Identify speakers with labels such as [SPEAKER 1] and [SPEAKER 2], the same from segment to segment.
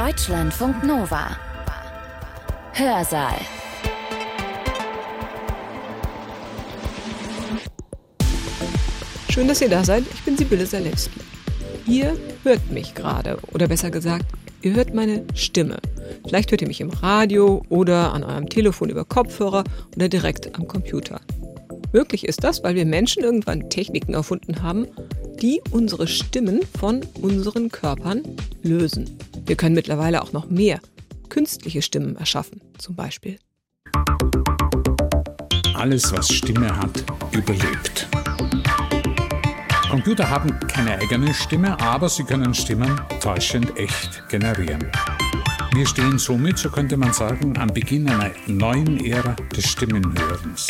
[SPEAKER 1] Deutschlandfunk Nova. Hörsaal.
[SPEAKER 2] Schön, dass ihr da seid. Ich bin Sibylle Salewski. Ihr hört mich gerade, oder besser gesagt, ihr hört meine Stimme. Vielleicht hört ihr mich im Radio oder an eurem Telefon über Kopfhörer oder direkt am Computer. Möglich ist das, weil wir Menschen irgendwann Techniken erfunden haben, die unsere Stimmen von unseren Körpern lösen. Wir können mittlerweile auch noch mehr künstliche Stimmen erschaffen, zum Beispiel.
[SPEAKER 3] Alles, was Stimme hat, überlebt. Computer haben keine eigene Stimme, aber sie können Stimmen täuschend echt generieren. Wir stehen somit, so könnte man sagen, am Beginn einer neuen Ära des Stimmenhörens.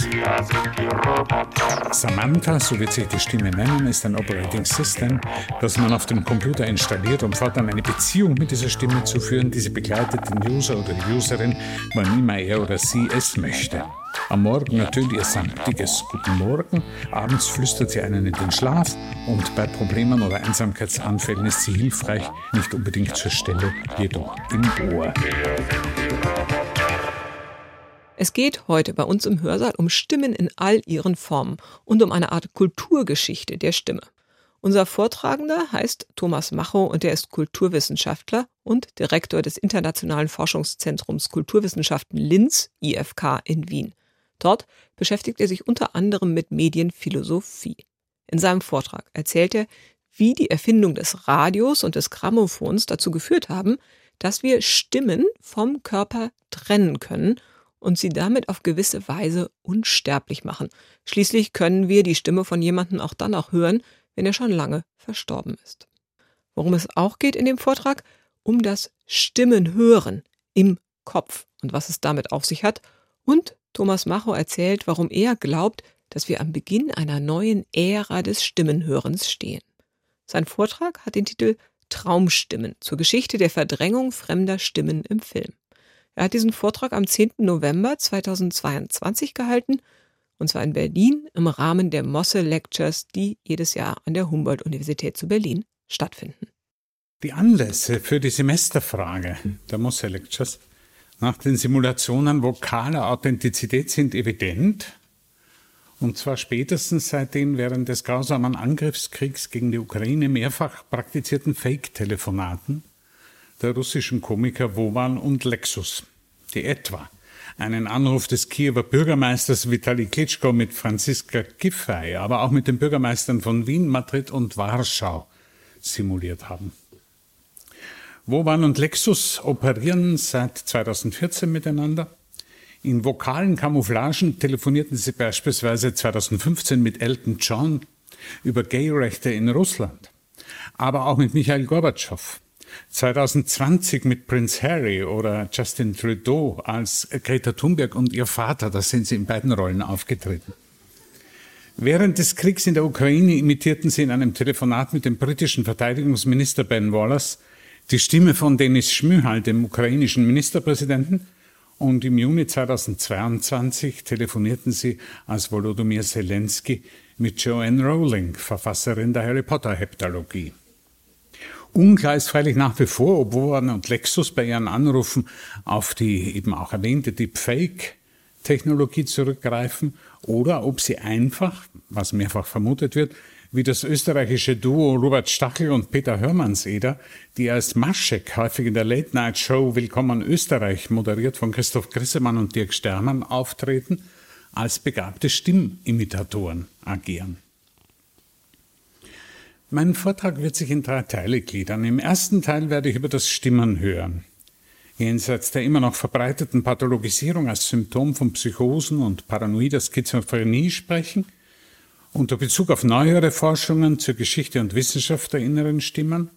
[SPEAKER 3] Samantha, so wird sich die Stimme nennen, ist ein Operating System, das man auf dem Computer installiert, um fortan eine Beziehung mit dieser Stimme zu führen, die sie begleitet den User oder die Userin, wann immer er oder sie es möchte. Am Morgen ertönt ihr samtiges Guten Morgen, abends flüstert sie einen in den Schlaf und bei Problemen oder Einsamkeitsanfällen ist sie hilfreich, nicht unbedingt zur Stelle, jedoch im Ohr.
[SPEAKER 2] Es geht heute bei uns im Hörsaal um Stimmen in all ihren Formen und um eine Art Kulturgeschichte der Stimme. Unser Vortragender heißt Thomas Macho und er ist Kulturwissenschaftler und Direktor des Internationalen Forschungszentrums Kulturwissenschaften Linz, IFK in Wien. Dort beschäftigt er sich unter anderem mit Medienphilosophie. In seinem Vortrag erzählt er, wie die Erfindung des Radios und des Grammophons dazu geführt haben, dass wir Stimmen vom Körper trennen können und sie damit auf gewisse Weise unsterblich machen. Schließlich können wir die Stimme von jemandem auch dann auch hören, wenn er schon lange verstorben ist. Worum es auch geht in dem Vortrag, um das Stimmenhören im Kopf und was es damit auf sich hat. Und Thomas Macho erzählt, warum er glaubt, dass wir am Beginn einer neuen Ära des Stimmenhörens stehen. Sein Vortrag hat den Titel Traumstimmen zur Geschichte der Verdrängung fremder Stimmen im Film. Er hat diesen Vortrag am 10. November 2022 gehalten und zwar in Berlin im Rahmen der Mosse Lectures, die jedes Jahr an der Humboldt-Universität zu Berlin stattfinden.
[SPEAKER 3] Die Anlässe für die Semesterfrage der Mosse Lectures nach den Simulationen vokaler Authentizität sind evident, und zwar spätestens seit den während des grausamen Angriffskriegs gegen die Ukraine mehrfach praktizierten Fake-Telefonaten der russischen Komiker Wovan und Lexus, die etwa einen Anruf des Kiewer Bürgermeisters Vitali Klitschko mit Franziska Giffey, aber auch mit den Bürgermeistern von Wien, Madrid und Warschau simuliert haben. Woban und Lexus operieren seit 2014 miteinander. In vokalen Camouflagen telefonierten sie beispielsweise 2015 mit Elton John über Gayrechte in Russland, aber auch mit Michael Gorbatschow 2020 mit Prince Harry oder Justin Trudeau als Greta Thunberg und ihr Vater, da sind sie in beiden Rollen aufgetreten. Während des Kriegs in der Ukraine imitierten sie in einem Telefonat mit dem britischen Verteidigungsminister Ben Wallace die Stimme von Denis Schmyhal, dem ukrainischen Ministerpräsidenten, und im Juni 2022 telefonierten sie als Volodymyr Zelensky mit Joanne Rowling, Verfasserin der Harry Potter Heptalogie. Unklar ist freilich nach wie vor, ob Woran und Lexus bei ihren Anrufen auf die eben auch erwähnte Deepfake-Technologie zurückgreifen oder ob sie einfach, was mehrfach vermutet wird, wie das österreichische Duo Robert Stachel und Peter Hörmannseder, die als Maschek häufig in der Late-Night-Show Willkommen Österreich, moderiert von Christoph Grissemann und Dirk Stermann, auftreten, als begabte Stimmimitatoren agieren. Mein Vortrag wird sich in drei Teile gliedern. Im ersten Teil werde ich über das Stimmen hören. Jenseits der immer noch verbreiteten Pathologisierung als Symptom von Psychosen und paranoider Schizophrenie sprechen, unter Bezug auf neuere Forschungen zur Geschichte und Wissenschaft der inneren Stimmen,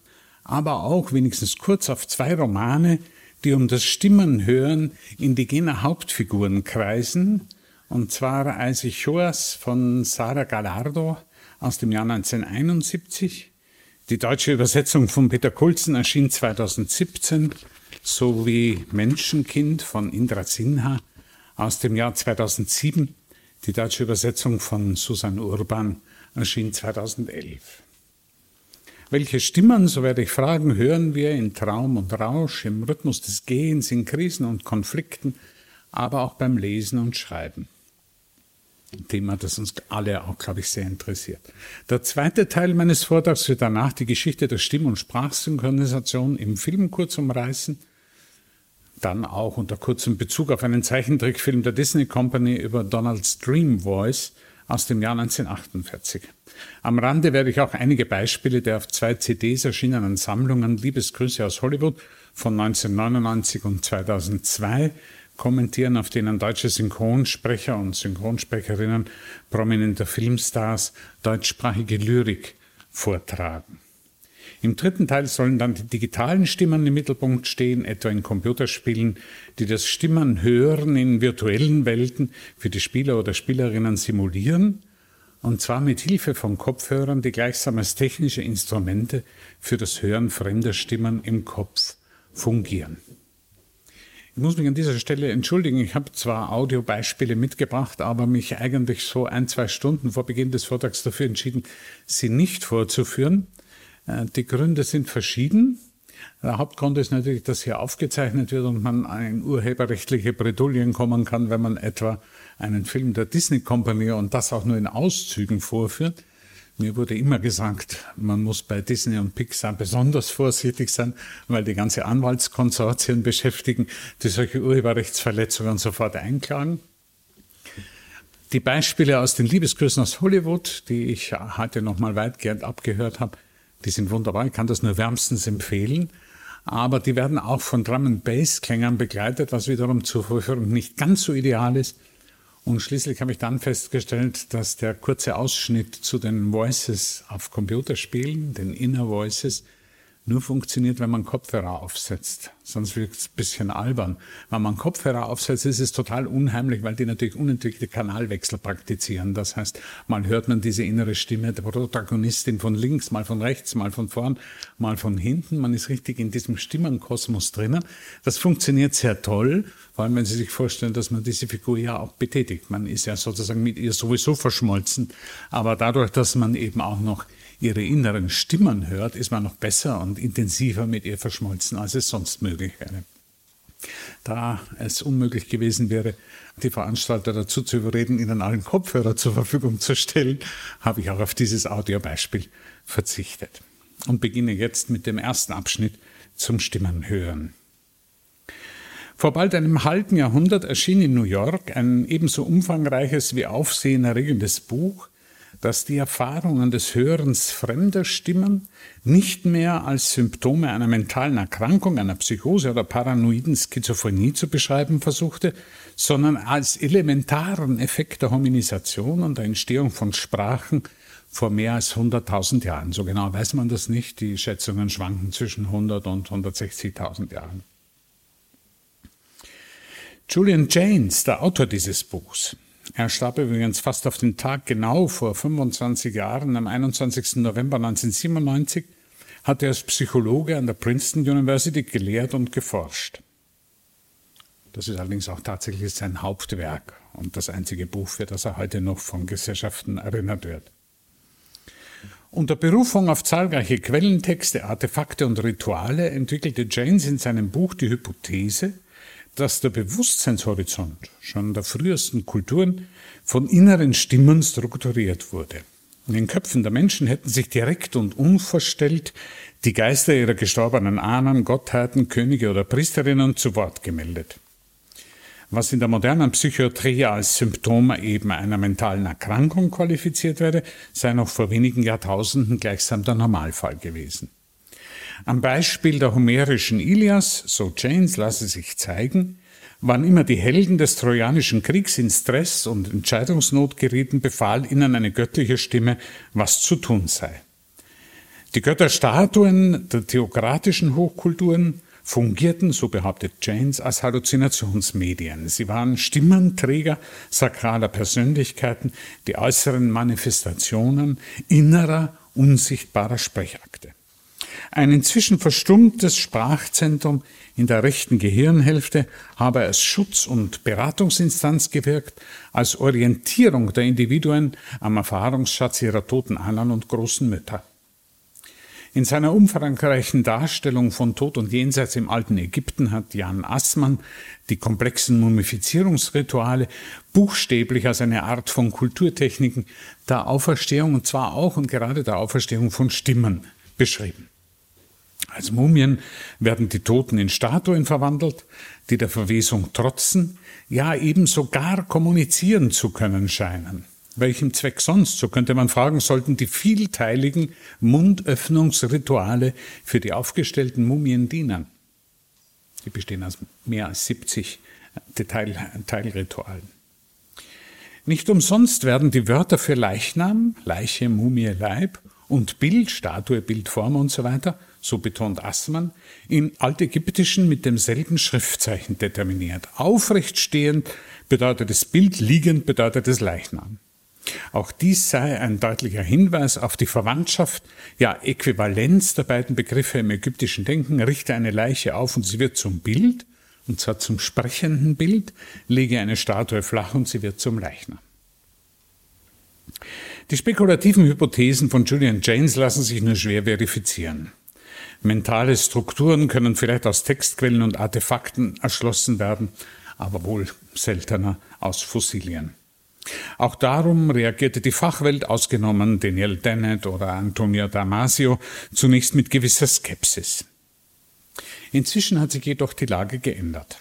[SPEAKER 3] aber auch wenigstens kurz auf zwei Romane, die um das Stimmenhören indigener Hauptfiguren kreisen, und zwar Eisechoas von Sara Gallardo aus dem Jahr 1971. Die deutsche Übersetzung von Peter Kulzen erschien 2017 sowie Menschenkind von Indra Sinha aus dem Jahr 2007. Die deutsche Übersetzung von Susan Urban erschien 2011. Welche Stimmen, so werde ich fragen, hören wir in Traum und Rausch, im Rhythmus des Gehens, in Krisen und Konflikten, aber auch beim Lesen und Schreiben? Ein Thema, das uns alle auch, glaube ich, sehr interessiert. Der zweite Teil meines Vortrags wird danach die Geschichte der Stimm- und Sprachsynchronisation im Film kurz umreißen dann auch unter kurzem Bezug auf einen Zeichentrickfilm der Disney Company über Donald's Dream Voice aus dem Jahr 1948. Am Rande werde ich auch einige Beispiele der auf zwei CDs erschienenen Sammlungen Liebesgrüße aus Hollywood von 1999 und 2002 kommentieren, auf denen deutsche Synchronsprecher und Synchronsprecherinnen prominenter Filmstars deutschsprachige Lyrik vortragen. Im dritten Teil sollen dann die digitalen Stimmen im Mittelpunkt stehen, etwa in Computerspielen, die das Stimmenhören in virtuellen Welten für die Spieler oder Spielerinnen simulieren, und zwar mit Hilfe von Kopfhörern, die gleichsam als technische Instrumente für das Hören fremder Stimmen im Kopf fungieren. Ich muss mich an dieser Stelle entschuldigen. Ich habe zwar Audiobeispiele mitgebracht, aber mich eigentlich so ein, zwei Stunden vor Beginn des Vortrags dafür entschieden, sie nicht vorzuführen. Äh, die Gründe sind verschieden. Der Hauptgrund ist natürlich, dass hier aufgezeichnet wird und man in urheberrechtliche Bredouillen kommen kann, wenn man etwa einen Film der Disney Company und das auch nur in Auszügen vorführt. Mir wurde immer gesagt, man muss bei Disney und Pixar besonders vorsichtig sein, weil die ganze Anwaltskonsortien beschäftigen, die solche Urheberrechtsverletzungen sofort einklagen. Die Beispiele aus den Liebesgrüßen aus Hollywood, die ich heute nochmal weitgehend abgehört habe, die sind wunderbar, ich kann das nur wärmstens empfehlen. Aber die werden auch von Drum and Bass Klängern begleitet, was wiederum zur Vorführung nicht ganz so ideal ist. Und schließlich habe ich dann festgestellt, dass der kurze Ausschnitt zu den Voices auf Computerspielen, den Inner Voices, nur funktioniert, wenn man Kopfhörer aufsetzt. Sonst wirkt es ein bisschen albern. Wenn man Kopfhörer aufsetzt, ist es total unheimlich, weil die natürlich unentwickelte Kanalwechsel praktizieren. Das heißt, mal hört man diese innere Stimme der Protagonistin von links, mal von rechts, mal von vorn, mal von hinten. Man ist richtig in diesem Stimmenkosmos drinnen. Das funktioniert sehr toll, vor allem wenn Sie sich vorstellen, dass man diese Figur ja auch betätigt. Man ist ja sozusagen mit ihr sowieso verschmolzen. Aber dadurch, dass man eben auch noch ihre inneren Stimmen hört, ist man noch besser und intensiver mit ihr verschmolzen, als es sonst möglich wäre. Da es unmöglich gewesen wäre, die Veranstalter dazu zu überreden, ihnen allen Kopfhörer zur Verfügung zu stellen, habe ich auch auf dieses Audiobeispiel verzichtet. Und beginne jetzt mit dem ersten Abschnitt zum Stimmenhören. Vor bald einem halben Jahrhundert erschien in New York ein ebenso umfangreiches wie aufsehenerregendes Buch dass die Erfahrungen des Hörens fremder Stimmen nicht mehr als Symptome einer mentalen Erkrankung, einer Psychose oder paranoiden Schizophrenie zu beschreiben versuchte, sondern als elementaren Effekt der Hominisation und der Entstehung von Sprachen vor mehr als 100.000 Jahren. So genau weiß man das nicht. Die Schätzungen schwanken zwischen 100 und 160.000 Jahren. Julian Janes, der Autor dieses Buchs, er starb übrigens fast auf den Tag genau vor 25 Jahren, am 21. November 1997, hat er als Psychologe an der Princeton University gelehrt und geforscht. Das ist allerdings auch tatsächlich sein Hauptwerk und das einzige Buch, für das er heute noch von Gesellschaften erinnert wird. Unter Berufung auf zahlreiche Quellentexte, Artefakte und Rituale entwickelte James in seinem Buch die Hypothese, dass der Bewusstseinshorizont schon der frühesten Kulturen von inneren Stimmen strukturiert wurde. In den Köpfen der Menschen hätten sich direkt und unverstellt die Geister ihrer gestorbenen Ahnen, Gottheiten, Könige oder Priesterinnen zu Wort gemeldet. Was in der modernen Psychiatrie als Symptom eben einer mentalen Erkrankung qualifiziert werde, sei noch vor wenigen Jahrtausenden gleichsam der Normalfall gewesen. Am Beispiel der homerischen Ilias, so Janes, lasse sich zeigen, wann immer die Helden des Trojanischen Kriegs in Stress und Entscheidungsnot gerieten, befahl ihnen eine göttliche Stimme, was zu tun sei. Die Götterstatuen der theokratischen Hochkulturen fungierten, so behauptet Janes, als Halluzinationsmedien. Sie waren Stimmenträger sakraler Persönlichkeiten, die äußeren Manifestationen innerer, unsichtbarer Sprechakte. Ein inzwischen verstummtes Sprachzentrum in der rechten Gehirnhälfte habe als Schutz- und Beratungsinstanz gewirkt, als Orientierung der Individuen am Erfahrungsschatz ihrer toten Ahnen und großen Mütter. In seiner umfangreichen Darstellung von Tod und Jenseits im alten Ägypten hat Jan Assmann die komplexen Mumifizierungsrituale buchstäblich als eine Art von Kulturtechniken der Auferstehung und zwar auch und gerade der Auferstehung von Stimmen beschrieben. Als Mumien werden die Toten in Statuen verwandelt, die der Verwesung trotzen, ja eben sogar kommunizieren zu können scheinen. Welchem Zweck sonst, so könnte man fragen, sollten die vielteiligen Mundöffnungsrituale für die aufgestellten Mumien dienen? Die bestehen aus mehr als 70 Detail Teilritualen. Nicht umsonst werden die Wörter für Leichnam, Leiche, Mumie, Leib und Bild, Statue, Bildform und so weiter, so betont Assmann, in altägyptischen mit demselben Schriftzeichen determiniert. Aufrecht stehend bedeutet das Bild, liegend bedeutet das Leichnam. Auch dies sei ein deutlicher Hinweis auf die Verwandtschaft, ja Äquivalenz der beiden Begriffe im ägyptischen Denken, richte eine Leiche auf und sie wird zum Bild, und zwar zum sprechenden Bild, lege eine Statue flach und sie wird zum Leichnam. Die spekulativen Hypothesen von Julian James lassen sich nur schwer verifizieren. Mentale Strukturen können vielleicht aus Textquellen und Artefakten erschlossen werden, aber wohl seltener aus Fossilien. Auch darum reagierte die Fachwelt, ausgenommen Daniel Dennett oder Antonio Damasio, zunächst mit gewisser Skepsis. Inzwischen hat sich jedoch die Lage geändert.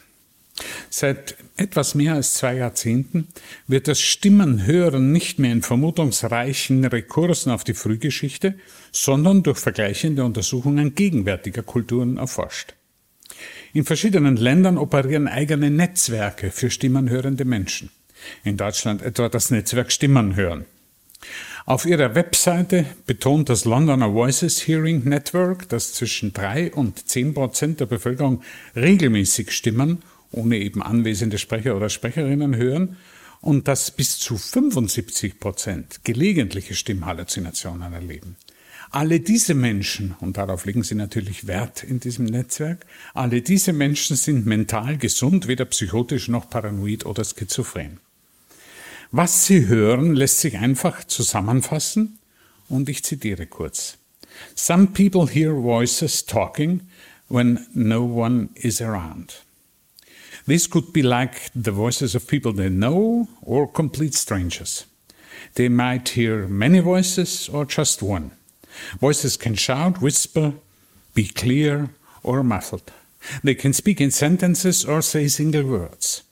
[SPEAKER 3] Seit etwas mehr als zwei Jahrzehnten wird das Stimmenhören nicht mehr in vermutungsreichen Rekursen auf die Frühgeschichte, sondern durch vergleichende Untersuchungen gegenwärtiger Kulturen erforscht. In verschiedenen Ländern operieren eigene Netzwerke für stimmenhörende Menschen. In Deutschland etwa das Netzwerk Stimmenhören. Auf ihrer Webseite betont das Londoner Voices Hearing Network, dass zwischen drei und zehn Prozent der Bevölkerung regelmäßig Stimmen ohne eben anwesende Sprecher oder Sprecherinnen hören und dass bis zu 75 Prozent gelegentliche Stimmhalluzinationen erleben. Alle diese Menschen, und darauf legen sie natürlich Wert in diesem Netzwerk, alle diese Menschen sind mental gesund, weder psychotisch noch paranoid oder schizophren. Was sie hören, lässt sich einfach zusammenfassen und ich zitiere kurz. Some people hear voices talking when no one is around. This could be like the voices of people they know or complete strangers. They might hear many voices or just one. Voices can shout, whisper, be clear or muffled. They can speak in sentences or say single words.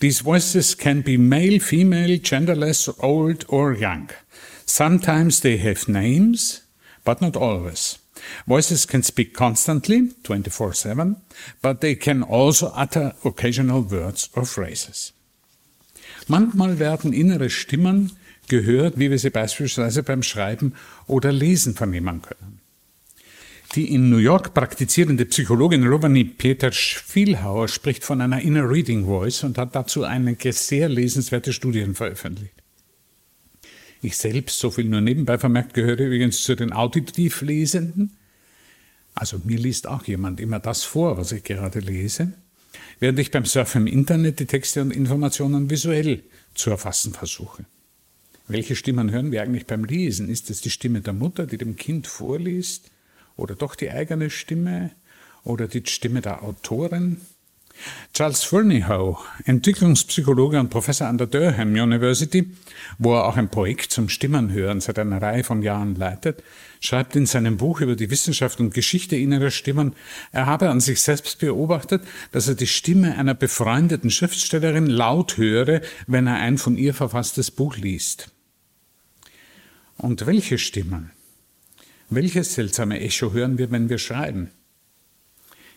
[SPEAKER 3] These voices can be male, female, genderless, old or young. Sometimes they have names, but not always. Voices can speak constantly, 24 7, but they can also utter occasional words or phrases. Manchmal werden innere Stimmen gehört, wie wir sie beispielsweise beim Schreiben oder Lesen vernehmen können. Die in New York praktizierende Psychologin Rovani Peter Spielhauer spricht von einer Inner Reading Voice und hat dazu einige sehr lesenswerte Studien veröffentlicht. Ich selbst, so viel nur nebenbei vermerkt, gehöre übrigens zu den auditiv Lesenden. Also mir liest auch jemand immer das vor, was ich gerade lese, während ich beim Surfen im Internet die Texte und Informationen visuell zu erfassen versuche. Welche Stimmen hören wir eigentlich beim Lesen? Ist es die Stimme der Mutter, die dem Kind vorliest? Oder doch die eigene Stimme? Oder die Stimme der Autorin? Charles Fernyhough, Entwicklungspsychologe und Professor an der Durham University, wo er auch ein Projekt zum Stimmenhören seit einer Reihe von Jahren leitet, schreibt in seinem Buch über die Wissenschaft und Geschichte innerer Stimmen, er habe an sich selbst beobachtet, dass er die Stimme einer befreundeten Schriftstellerin laut höre, wenn er ein von ihr verfasstes Buch liest. Und welche Stimmen? Welches seltsame Echo hören wir, wenn wir schreiben?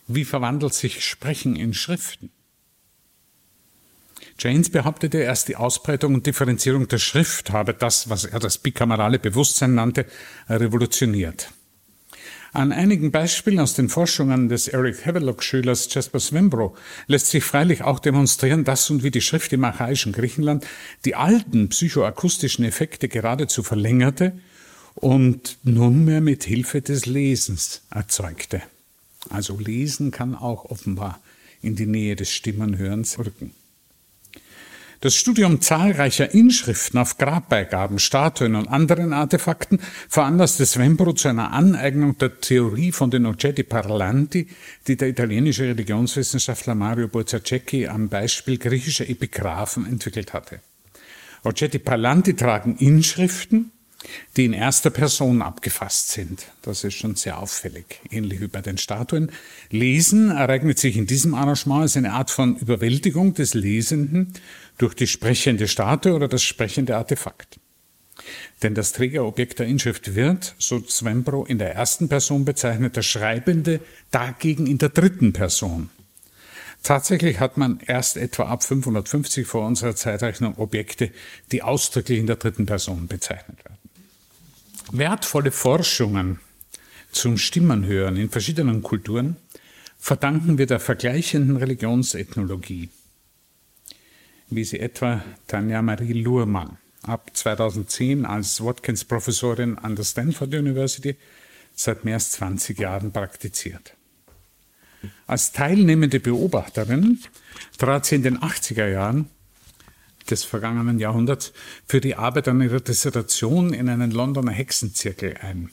[SPEAKER 3] Wie verwandelt sich Sprechen in Schriften? James behauptete erst, die Ausbreitung und Differenzierung der Schrift habe das, was er das bikamerale Bewusstsein nannte, revolutioniert. An einigen Beispielen aus den Forschungen des Eric Havelock-Schülers Jasper Swimbro lässt sich freilich auch demonstrieren, dass und wie die Schrift im archaischen Griechenland die alten psychoakustischen Effekte geradezu verlängerte und nunmehr mit Hilfe des Lesens erzeugte. Also Lesen kann auch offenbar in die Nähe des Stimmenhörens rücken. Das Studium zahlreicher Inschriften auf Grabbeigaben, Statuen und anderen Artefakten veranlasste Svembro zu einer Aneignung der Theorie von den Oggetti Parlanti, die der italienische Religionswissenschaftler Mario Borzacecchi am Beispiel griechischer Epigraphen entwickelt hatte. Oggetti Parlanti tragen Inschriften, die in erster Person abgefasst sind. Das ist schon sehr auffällig, ähnlich wie bei den Statuen. Lesen ereignet sich in diesem Arrangement als eine Art von Überwältigung des Lesenden durch die sprechende Statue oder das sprechende Artefakt. Denn das Trägerobjekt der Inschrift wird, so Zwembro, in der ersten Person bezeichnet, der Schreibende dagegen in der dritten Person. Tatsächlich hat man erst etwa ab 550 vor unserer Zeitrechnung Objekte, die ausdrücklich in der dritten Person bezeichnet werden. Wertvolle Forschungen zum Stimmenhören in verschiedenen Kulturen verdanken wir der vergleichenden Religionsethnologie, wie sie etwa Tanja Marie Luhrmann ab 2010 als Watkins-Professorin an der Stanford University seit mehr als 20 Jahren praktiziert. Als teilnehmende Beobachterin trat sie in den 80er Jahren des vergangenen Jahrhunderts für die Arbeit an ihrer Dissertation in einen Londoner Hexenzirkel ein.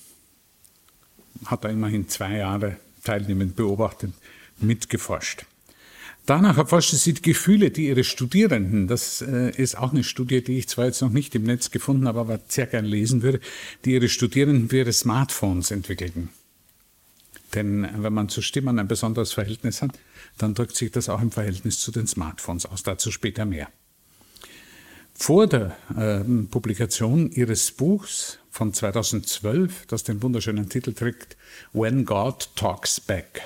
[SPEAKER 3] Hat da immerhin zwei Jahre teilnehmend beobachtet, mitgeforscht. Danach erforschte sie die Gefühle, die ihre Studierenden, das äh, ist auch eine Studie, die ich zwar jetzt noch nicht im Netz gefunden habe, aber sehr gern lesen würde, die ihre Studierenden für ihre Smartphones entwickelten. Denn wenn man zu Stimmen ein besonderes Verhältnis hat, dann drückt sich das auch im Verhältnis zu den Smartphones aus. Dazu später mehr. Vor der äh, Publikation ihres Buchs von 2012, das den wunderschönen Titel trägt, When God Talks Back,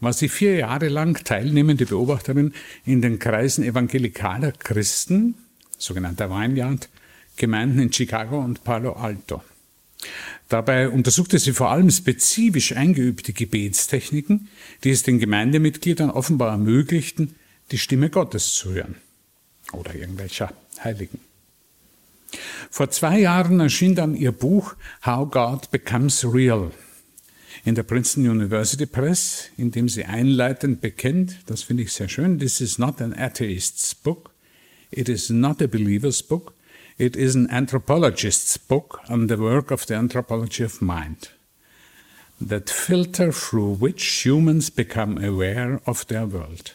[SPEAKER 3] war sie vier Jahre lang teilnehmende Beobachterin in den Kreisen evangelikaler Christen, sogenannter Vineyard, Gemeinden in Chicago und Palo Alto. Dabei untersuchte sie vor allem spezifisch eingeübte Gebetstechniken, die es den Gemeindemitgliedern offenbar ermöglichten, die Stimme Gottes zu hören oder irgendwelcher Heiligen. Vor zwei Jahren erschien dann ihr Buch How God Becomes Real in der Princeton University Press, in dem sie einleitend bekennt, das finde ich sehr schön, this is not an atheist's book, it is not a believer's book, it is an anthropologist's book on the work of the anthropology of mind, that filter through which humans become aware of their world.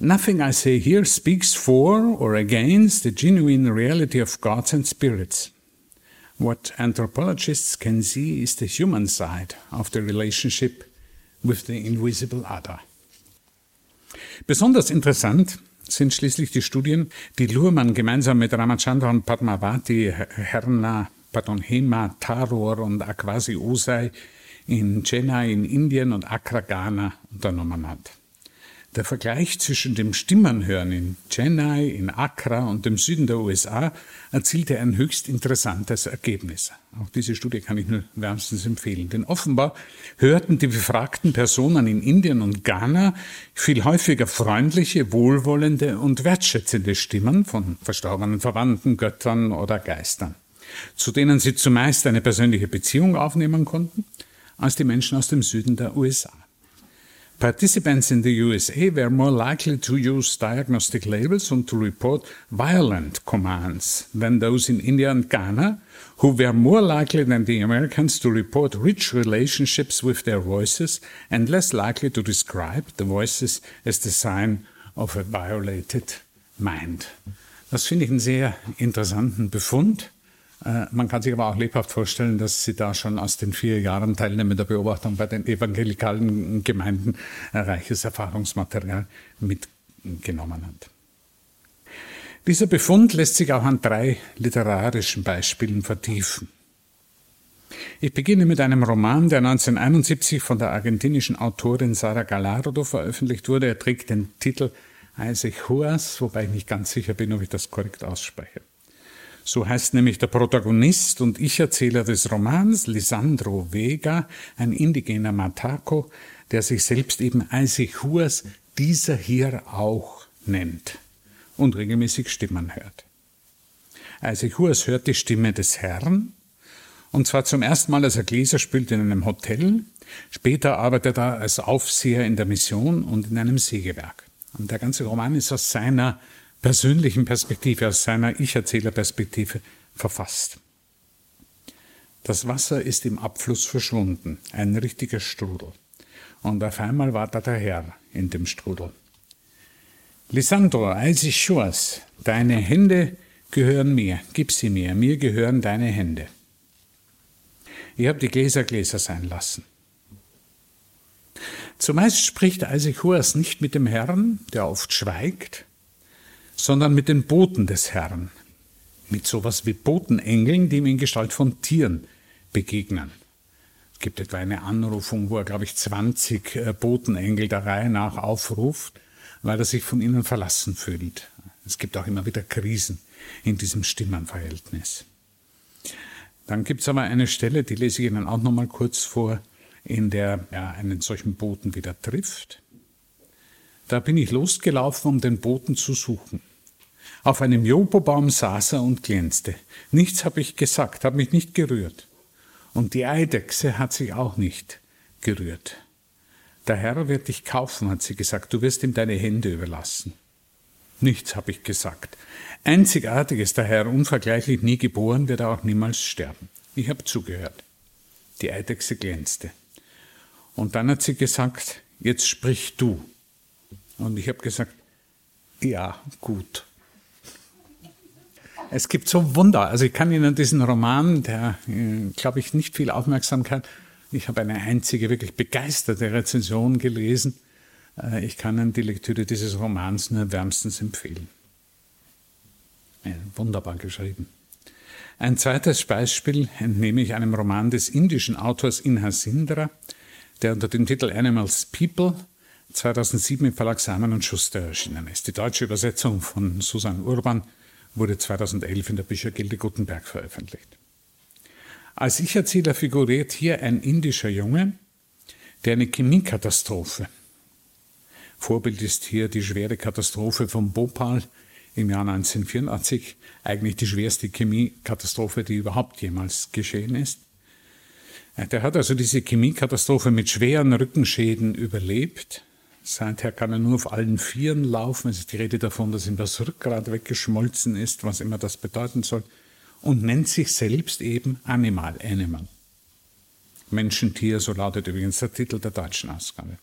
[SPEAKER 3] Nothing I say here speaks for or against the genuine reality of gods and spirits. What anthropologists can see is the human side of the relationship with the invisible other. Besonders interessant sind schließlich die Studien, die Luhrmann gemeinsam mit Ramachandran Padmavati, Herna, pardon, Hema, Taror und Akwasi Osai in Chennai in Indien und Accra, Ghana unternommen hat. Der Vergleich zwischen dem Stimmenhören in Chennai, in Accra und dem Süden der USA erzielte ein höchst interessantes Ergebnis. Auch diese Studie kann ich nur wärmstens empfehlen. Denn offenbar hörten die befragten Personen in Indien und Ghana viel häufiger freundliche, wohlwollende und wertschätzende Stimmen von verstorbenen Verwandten, Göttern oder Geistern, zu denen sie zumeist eine persönliche Beziehung aufnehmen konnten, als die Menschen aus dem Süden der USA. Participants in the USA were more likely to use diagnostic labels and to report violent commands than those in India and Ghana, who were more likely than the Americans to report rich relationships with their voices and less likely to describe the voices as the sign of a violated mind. Das finde ich einen sehr interessanten Befund. Äh, man kann sich aber auch lebhaft vorstellen, dass sie da schon aus den vier Jahren teilnehmender Beobachtung bei den evangelikalen Gemeinden reiches Erfahrungsmaterial mitgenommen hat. Dieser Befund lässt sich auch an drei literarischen Beispielen vertiefen. Ich beginne mit einem Roman, der 1971 von der argentinischen Autorin Sara Gallardo veröffentlicht wurde. Er trägt den Titel Isaac Huas, wobei ich nicht ganz sicher bin, ob ich das korrekt ausspreche. So heißt nämlich der Protagonist und Ich-Erzähler des Romans, Lisandro Vega, ein indigener Matako, der sich selbst eben Huas, dieser hier auch nennt und regelmäßig Stimmen hört. Huas hört die Stimme des Herrn, und zwar zum ersten Mal, als er Gläser spült in einem Hotel, später arbeitet er als Aufseher in der Mission und in einem Sägewerk. Und der ganze Roman ist aus seiner persönlichen Perspektive, aus seiner Ich-Erzähler-Perspektive verfasst. Das Wasser ist im Abfluss verschwunden, ein richtiger Strudel. Und auf einmal war da der Herr in dem Strudel. Lisandro, als ich schoss, deine Hände gehören mir, gib sie mir, mir gehören deine Hände. Ich habe die Gläser Gläser sein lassen. Zumeist spricht Isaac Hoas nicht mit dem Herrn, der oft schweigt, sondern mit den Boten des Herrn, mit sowas wie Botenengeln, die ihm in Gestalt von Tieren begegnen. Es gibt etwa eine Anrufung, wo er, glaube ich, 20 äh, Botenengel der Reihe nach aufruft, weil er sich von ihnen verlassen fühlt. Es gibt auch immer wieder Krisen in diesem Stimmenverhältnis. Dann gibt es aber eine Stelle, die lese ich Ihnen auch noch mal kurz vor, in der er einen solchen Boten wieder trifft. Da bin ich losgelaufen, um den Boten zu suchen. Auf einem Jobobaum saß er und glänzte. Nichts habe ich gesagt, habe mich nicht gerührt. Und die Eidechse hat sich auch nicht gerührt. Der Herr wird dich kaufen, hat sie gesagt, du wirst ihm deine Hände überlassen. Nichts habe ich gesagt. Einzigartig ist der Herr, unvergleichlich nie geboren, wird er auch niemals sterben. Ich habe zugehört. Die Eidechse glänzte. Und dann hat sie gesagt, jetzt sprich du. Und ich habe gesagt, ja, gut. Es gibt so Wunder. Also ich kann Ihnen diesen Roman, der, äh, glaube ich, nicht viel Aufmerksamkeit, ich habe eine einzige wirklich begeisterte Rezension gelesen. Äh, ich kann Ihnen die Lektüre dieses Romans nur wärmstens empfehlen. Wunderbar geschrieben. Ein zweites Beispiel entnehme ich einem Roman des indischen Autors Inha Sindra, der unter dem Titel Animals People 2007 im Verlag und Schuster erschienen ist. Die deutsche Übersetzung von Susan Urban wurde 2011 in der Büchergilde Gutenberg veröffentlicht. Als Ich-Erzähler figuriert hier ein indischer Junge, der eine Chemiekatastrophe. Vorbild ist hier die schwere Katastrophe von Bhopal im Jahr 1984, eigentlich die schwerste Chemiekatastrophe, die überhaupt jemals geschehen ist. Der hat also diese Chemiekatastrophe mit schweren Rückenschäden überlebt. Seither kann er nur auf allen Vieren laufen. Es ist die Rede davon, dass ihm das Rückgrat weggeschmolzen ist, was immer das bedeuten soll. Und nennt sich selbst eben Animal, Animal. Menschentier, so lautet übrigens der Titel der deutschen Ausgabe.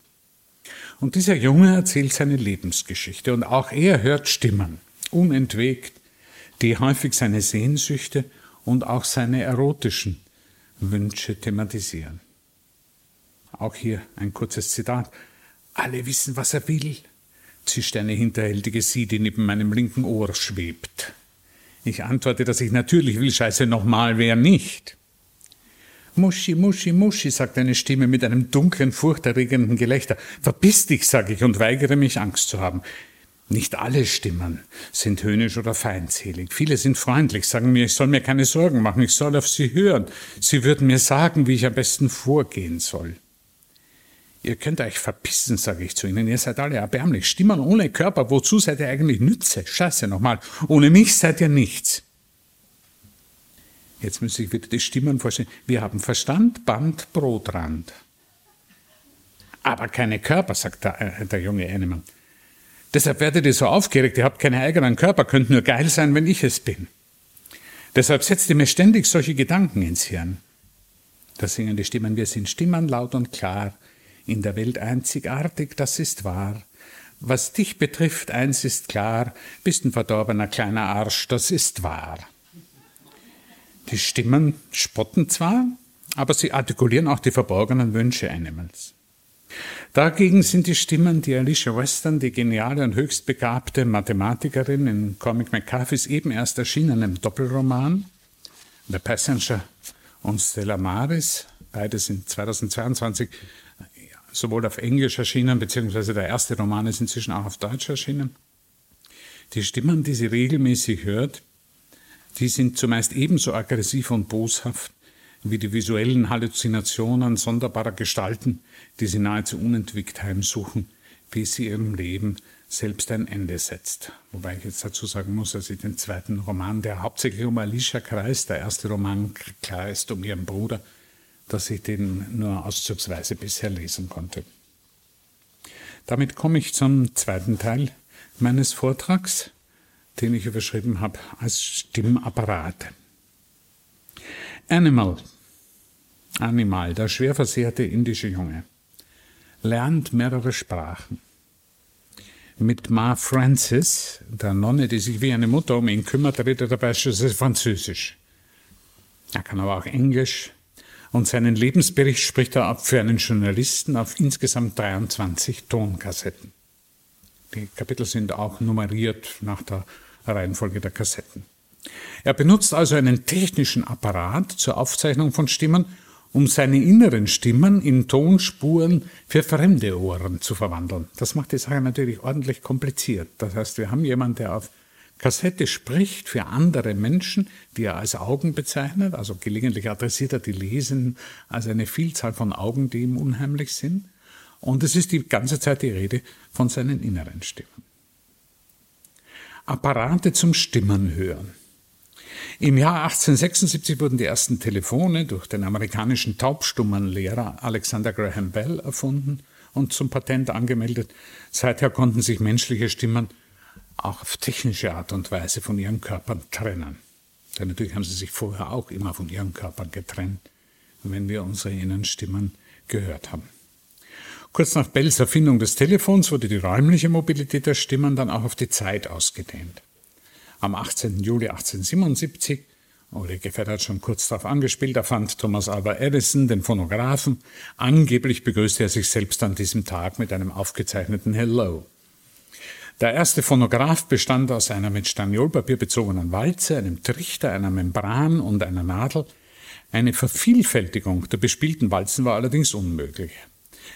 [SPEAKER 3] Und dieser Junge erzählt seine Lebensgeschichte und auch er hört Stimmen, unentwegt, die häufig seine Sehnsüchte und auch seine erotischen Wünsche thematisieren. Auch hier ein kurzes Zitat. Alle wissen, was er will, zischt eine hinterhältige Sie, die neben meinem linken Ohr schwebt. Ich antworte, dass ich natürlich will, scheiße nochmal, wer nicht? Muschi, Muschi, Muschi, sagt eine Stimme mit einem dunklen, furchterregenden Gelächter. Verbiss dich, sage ich und weigere mich, Angst zu haben. Nicht alle Stimmen sind höhnisch oder feindselig. Viele sind freundlich, sagen mir, ich soll mir keine Sorgen machen, ich soll auf sie hören. Sie würden mir sagen, wie ich am besten vorgehen soll. Ihr könnt euch verpissen, sage ich zu ihnen. Ihr seid alle erbärmlich. Stimmen ohne Körper, wozu seid ihr eigentlich Nütze? Scheiße nochmal. Ohne mich seid ihr nichts. Jetzt muss ich wieder die Stimmen vorstellen. Wir haben Verstand, Band, Brotrand. Aber keine Körper, sagt der, äh, der junge Animal. Deshalb werdet ihr so aufgeregt, ihr habt keine eigenen Körper, könnt nur geil sein, wenn ich es bin. Deshalb setzt ihr mir ständig solche Gedanken ins Hirn. Da singen die Stimmen, wir sind Stimmen laut und klar, in der Welt einzigartig, das ist wahr. Was dich betrifft, eins ist klar, bist ein verdorbener kleiner Arsch, das ist wahr. Die Stimmen spotten zwar, aber sie artikulieren auch die verborgenen Wünsche Animals. Dagegen sind die Stimmen, die Alicia Western, die geniale und höchst begabte Mathematikerin in Comic McCarthy's eben erst erschienenen Doppelroman The Passenger und Stella Maris, beide sind 2022 sowohl auf Englisch erschienen, beziehungsweise der erste Roman ist inzwischen auch auf Deutsch erschienen. Die Stimmen, die sie regelmäßig hört, die sind zumeist ebenso aggressiv und boshaft wie die visuellen Halluzinationen sonderbarer Gestalten, die sie nahezu unentwickt heimsuchen, bis sie ihrem Leben selbst ein Ende setzt. Wobei ich jetzt dazu sagen muss, dass ich den zweiten Roman, der hauptsächlich um Alicia kreist, der erste Roman kreist um ihren Bruder, dass ich den nur auszugsweise bisher lesen konnte. Damit komme ich zum zweiten Teil meines Vortrags, den ich überschrieben habe als Stimmapparate. Animal, Animal, der schwer versehrte indische Junge, lernt mehrere Sprachen. Mit Ma Francis, der Nonne, die sich wie eine Mutter um ihn kümmert, redet er beispielsweise Französisch. Er kann aber auch Englisch, und seinen Lebensbericht spricht er ab für einen Journalisten auf insgesamt 23 Tonkassetten. Die Kapitel sind auch nummeriert nach der Reihenfolge der Kassetten. Er benutzt also einen technischen Apparat zur Aufzeichnung von Stimmen, um seine inneren Stimmen in Tonspuren für fremde Ohren zu verwandeln. Das macht die Sache natürlich ordentlich kompliziert. Das heißt, wir haben jemanden, der auf Kassette spricht für andere Menschen, die er als Augen bezeichnet, also gelegentlich adressiert er die Lesenden als eine Vielzahl von Augen, die ihm unheimlich sind. Und es ist die ganze Zeit die Rede von seinen inneren Stimmen. Apparate zum Stimmen hören. Im Jahr 1876 wurden die ersten Telefone durch den amerikanischen Taubstummenlehrer Alexander Graham Bell erfunden und zum Patent angemeldet. Seither konnten sich menschliche Stimmen auch auf technische Art und Weise von ihren Körpern trennen. Denn natürlich haben sie sich vorher auch immer von ihren Körpern getrennt, wenn wir unsere Innenstimmen gehört haben. Kurz nach Bells Erfindung des Telefons wurde die räumliche Mobilität der Stimmen dann auch auf die Zeit ausgedehnt. Am 18. Juli 1877, Ulrike Fett hat schon kurz darauf angespielt, erfand Thomas Alva Edison den Phonographen. Angeblich begrüßte er sich selbst an diesem Tag mit einem aufgezeichneten Hello. Der erste Phonograph bestand aus einer mit Staniolpapier bezogenen Walze, einem Trichter, einer Membran und einer Nadel. Eine Vervielfältigung der bespielten Walzen war allerdings unmöglich.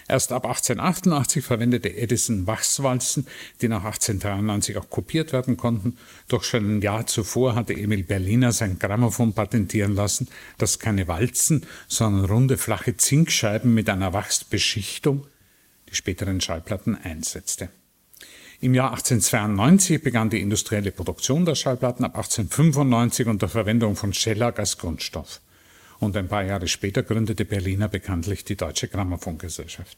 [SPEAKER 3] Erst ab 1888 verwendete Edison Wachswalzen, die nach 1893 auch kopiert werden konnten. Doch schon ein Jahr zuvor hatte Emil Berliner sein Grammophon patentieren lassen, das keine Walzen, sondern runde flache Zinkscheiben mit einer Wachsbeschichtung, die späteren Schallplatten einsetzte. Im Jahr 1892 begann die industrielle Produktion der Schallplatten, ab 1895 unter Verwendung von Schellack als Grundstoff. Und ein paar Jahre später gründete Berliner bekanntlich die Deutsche Grammophongesellschaft.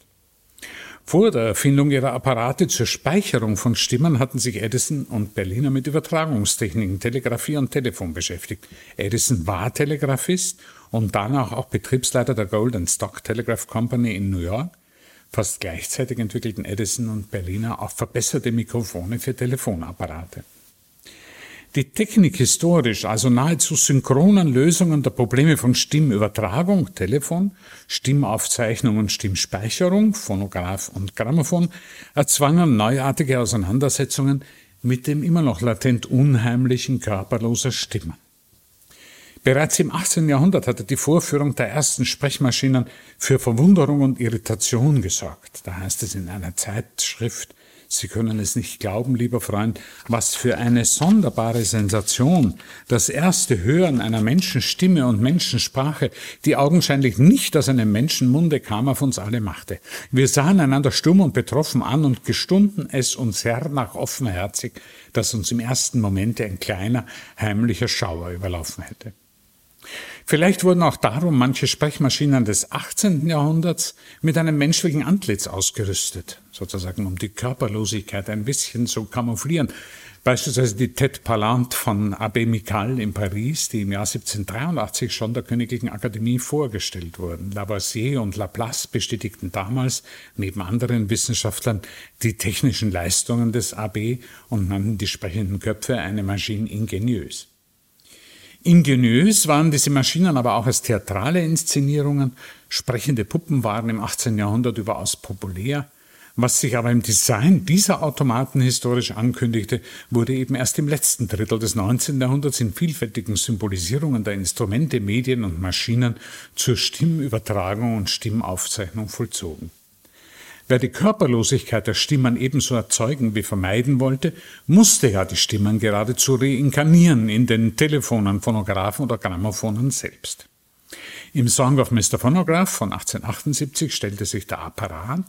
[SPEAKER 3] Vor der Erfindung ihrer Apparate zur Speicherung von Stimmen hatten sich Edison und Berliner mit Übertragungstechniken, Telegrafie und Telefon beschäftigt. Edison war Telegraphist und danach auch Betriebsleiter der Golden Stock Telegraph Company in New York Fast gleichzeitig entwickelten Edison und Berliner auch verbesserte Mikrofone für Telefonapparate. Die Technik historisch, also nahezu synchronen Lösungen der Probleme von Stimmübertragung, Telefon, Stimmaufzeichnung und Stimmspeicherung, Phonograph und Grammophon, erzwangen neuartige Auseinandersetzungen mit dem immer noch latent unheimlichen körperloser Stimmen. Bereits im 18. Jahrhundert hatte die Vorführung der ersten Sprechmaschinen für Verwunderung und Irritation gesorgt. Da heißt es in einer Zeitschrift, Sie können es nicht glauben, lieber Freund, was für eine sonderbare Sensation das erste Hören einer Menschenstimme und Menschensprache, die augenscheinlich nicht aus einem Menschenmunde kam, auf uns alle machte. Wir sahen einander stumm und betroffen an und gestunden es uns Herr nach offenherzig, dass uns im ersten Momente ein kleiner, heimlicher Schauer überlaufen hätte. Vielleicht wurden auch darum manche Sprechmaschinen des 18. Jahrhunderts mit einem menschlichen Antlitz ausgerüstet, sozusagen um die Körperlosigkeit ein bisschen zu kamouflieren. Beispielsweise die Tête Palante von Abbé Mical in Paris, die im Jahr 1783 schon der Königlichen Akademie vorgestellt wurden. Lavoisier und Laplace bestätigten damals, neben anderen Wissenschaftlern, die technischen Leistungen des Abbé und nannten die sprechenden Köpfe eine Maschine ingeniös. Ingeniös waren diese Maschinen aber auch als theatrale Inszenierungen. Sprechende Puppen waren im 18. Jahrhundert überaus populär. Was sich aber im Design dieser Automaten historisch ankündigte, wurde eben erst im letzten Drittel des 19. Jahrhunderts in vielfältigen Symbolisierungen der Instrumente, Medien und Maschinen zur Stimmübertragung und Stimmaufzeichnung vollzogen. Wer die Körperlosigkeit der Stimmen ebenso erzeugen wie vermeiden wollte, musste ja die Stimmen geradezu reinkarnieren in den Telefonen, Phonographen oder Grammophonen selbst. Im Song of Mr. Phonograph von 1878 stellte sich der Apparat,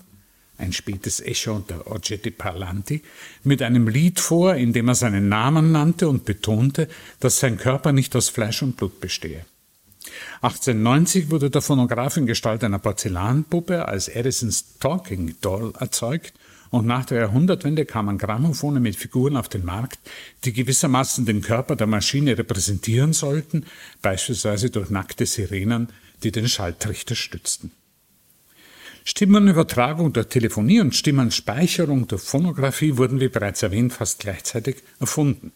[SPEAKER 3] ein spätes Echo der Oggetti Parlanti, mit einem Lied vor, in dem er seinen Namen nannte und betonte, dass sein Körper nicht aus Fleisch und Blut bestehe. 1890 wurde der Phonograph in Gestalt einer Porzellanpuppe als Edisons Talking Doll erzeugt und nach der Jahrhundertwende kamen Grammophone mit Figuren auf den Markt, die gewissermaßen den Körper der Maschine repräsentieren sollten, beispielsweise durch nackte Sirenen, die den Schalltrichter stützten. Stimmenübertragung durch Telefonie und Stimmenspeicherung durch Phonographie wurden, wie bereits erwähnt, fast gleichzeitig erfunden.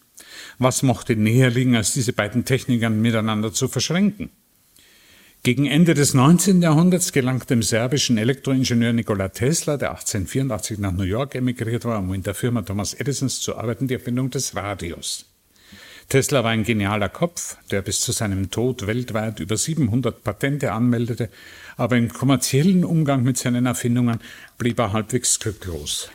[SPEAKER 3] Was mochte näher liegen, als diese beiden Techniken miteinander zu verschränken? Gegen Ende des 19. Jahrhunderts gelang dem serbischen Elektroingenieur Nikola Tesla, der 1884 nach New York emigriert war, um in der Firma Thomas Edisons zu arbeiten, die Erfindung des Radios. Tesla war ein genialer Kopf, der bis zu seinem Tod weltweit über 700 Patente anmeldete, aber im kommerziellen Umgang mit seinen Erfindungen blieb er halbwegs glücklos.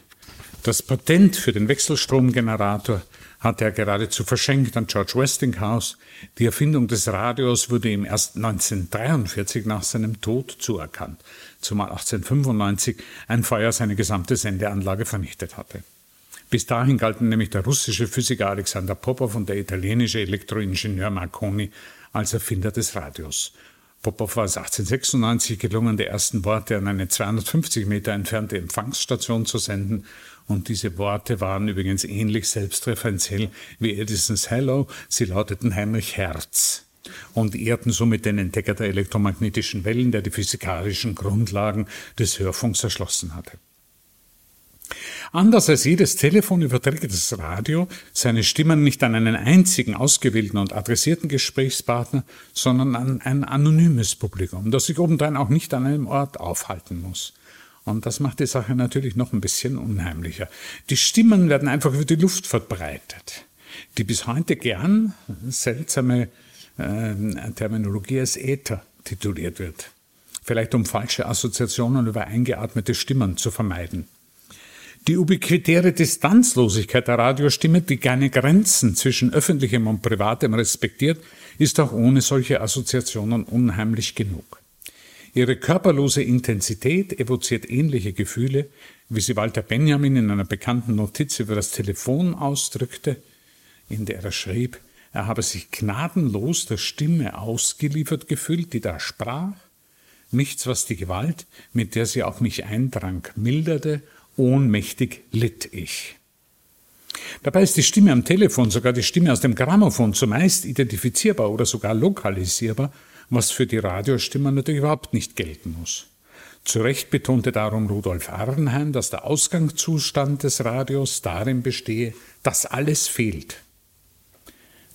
[SPEAKER 3] Das Patent für den Wechselstromgenerator hatte er geradezu verschenkt an George Westinghouse. Die Erfindung des Radios wurde ihm erst 1943 nach seinem Tod zuerkannt, zumal 1895 ein Feuer seine gesamte Sendeanlage vernichtet hatte. Bis dahin galten nämlich der russische Physiker Alexander Popov und der italienische Elektroingenieur Marconi als Erfinder des Radios. Popov war es 1896 gelungen, die ersten Worte an eine 250 Meter entfernte Empfangsstation zu senden und diese Worte waren übrigens ähnlich selbstreferenziell wie Edisons Hello. Sie lauteten Heinrich Herz und ehrten somit den Entdecker der elektromagnetischen Wellen, der die physikalischen Grundlagen des Hörfunks erschlossen hatte. Anders als jedes Telefon überträgt das Radio seine Stimmen nicht an einen einzigen ausgewählten und adressierten Gesprächspartner, sondern an ein anonymes Publikum, das sich obendrein auch nicht an einem Ort aufhalten muss. Und das macht die Sache natürlich noch ein bisschen unheimlicher. Die Stimmen werden einfach über die Luft verbreitet, die bis heute gern seltsame äh, Terminologie als Äther tituliert wird. Vielleicht um falsche Assoziationen über eingeatmete Stimmen zu vermeiden. Die ubiquitäre Distanzlosigkeit der Radiostimme, die keine Grenzen zwischen öffentlichem und privatem respektiert, ist auch ohne solche Assoziationen unheimlich genug. Ihre körperlose Intensität evoziert ähnliche Gefühle, wie sie Walter Benjamin in einer bekannten Notiz über das Telefon ausdrückte, in der er schrieb, er habe sich gnadenlos der Stimme ausgeliefert gefühlt, die da sprach, nichts, was die Gewalt, mit der sie auf mich eindrang, milderte, ohnmächtig litt ich. Dabei ist die Stimme am Telefon, sogar die Stimme aus dem Grammophon zumeist identifizierbar oder sogar lokalisierbar was für die Radiostimmer natürlich überhaupt nicht gelten muss. Zu Recht betonte darum Rudolf Arnheim, dass der Ausgangszustand des Radios darin bestehe, dass alles fehlt.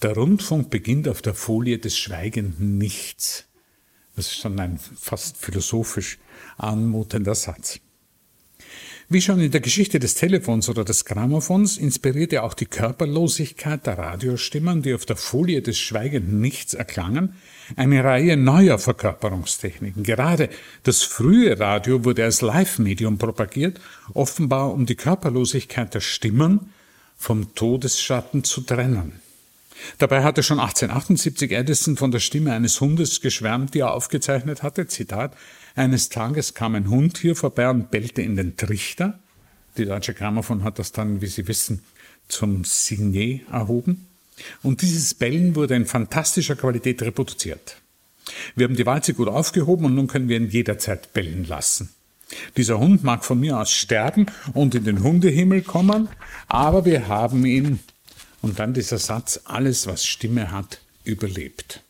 [SPEAKER 3] Der Rundfunk beginnt auf der Folie des schweigenden Nichts. Das ist schon ein fast philosophisch anmutender Satz. Wie schon in der Geschichte des Telefons oder des Grammophons inspirierte auch die Körperlosigkeit der Radiostimmen, die auf der Folie des schweigenden Nichts erklangen, eine Reihe neuer Verkörperungstechniken. Gerade das frühe Radio wurde als Live-Medium propagiert, offenbar um die Körperlosigkeit der Stimmen vom Todesschatten zu trennen. Dabei hatte schon 1878 Edison von der Stimme eines Hundes geschwärmt, die er aufgezeichnet hatte. Zitat, eines Tages kam ein Hund hier vorbei und bellte in den Trichter. Die Deutsche Grammophon hat das dann, wie Sie wissen, zum Signet erhoben. Und dieses Bellen wurde in fantastischer Qualität reproduziert. Wir haben die Walze gut aufgehoben und nun können wir ihn jederzeit bellen lassen. Dieser Hund mag von mir aus sterben und in den Hundehimmel kommen, aber wir haben ihn, und dann dieser Satz, alles was Stimme hat, überlebt.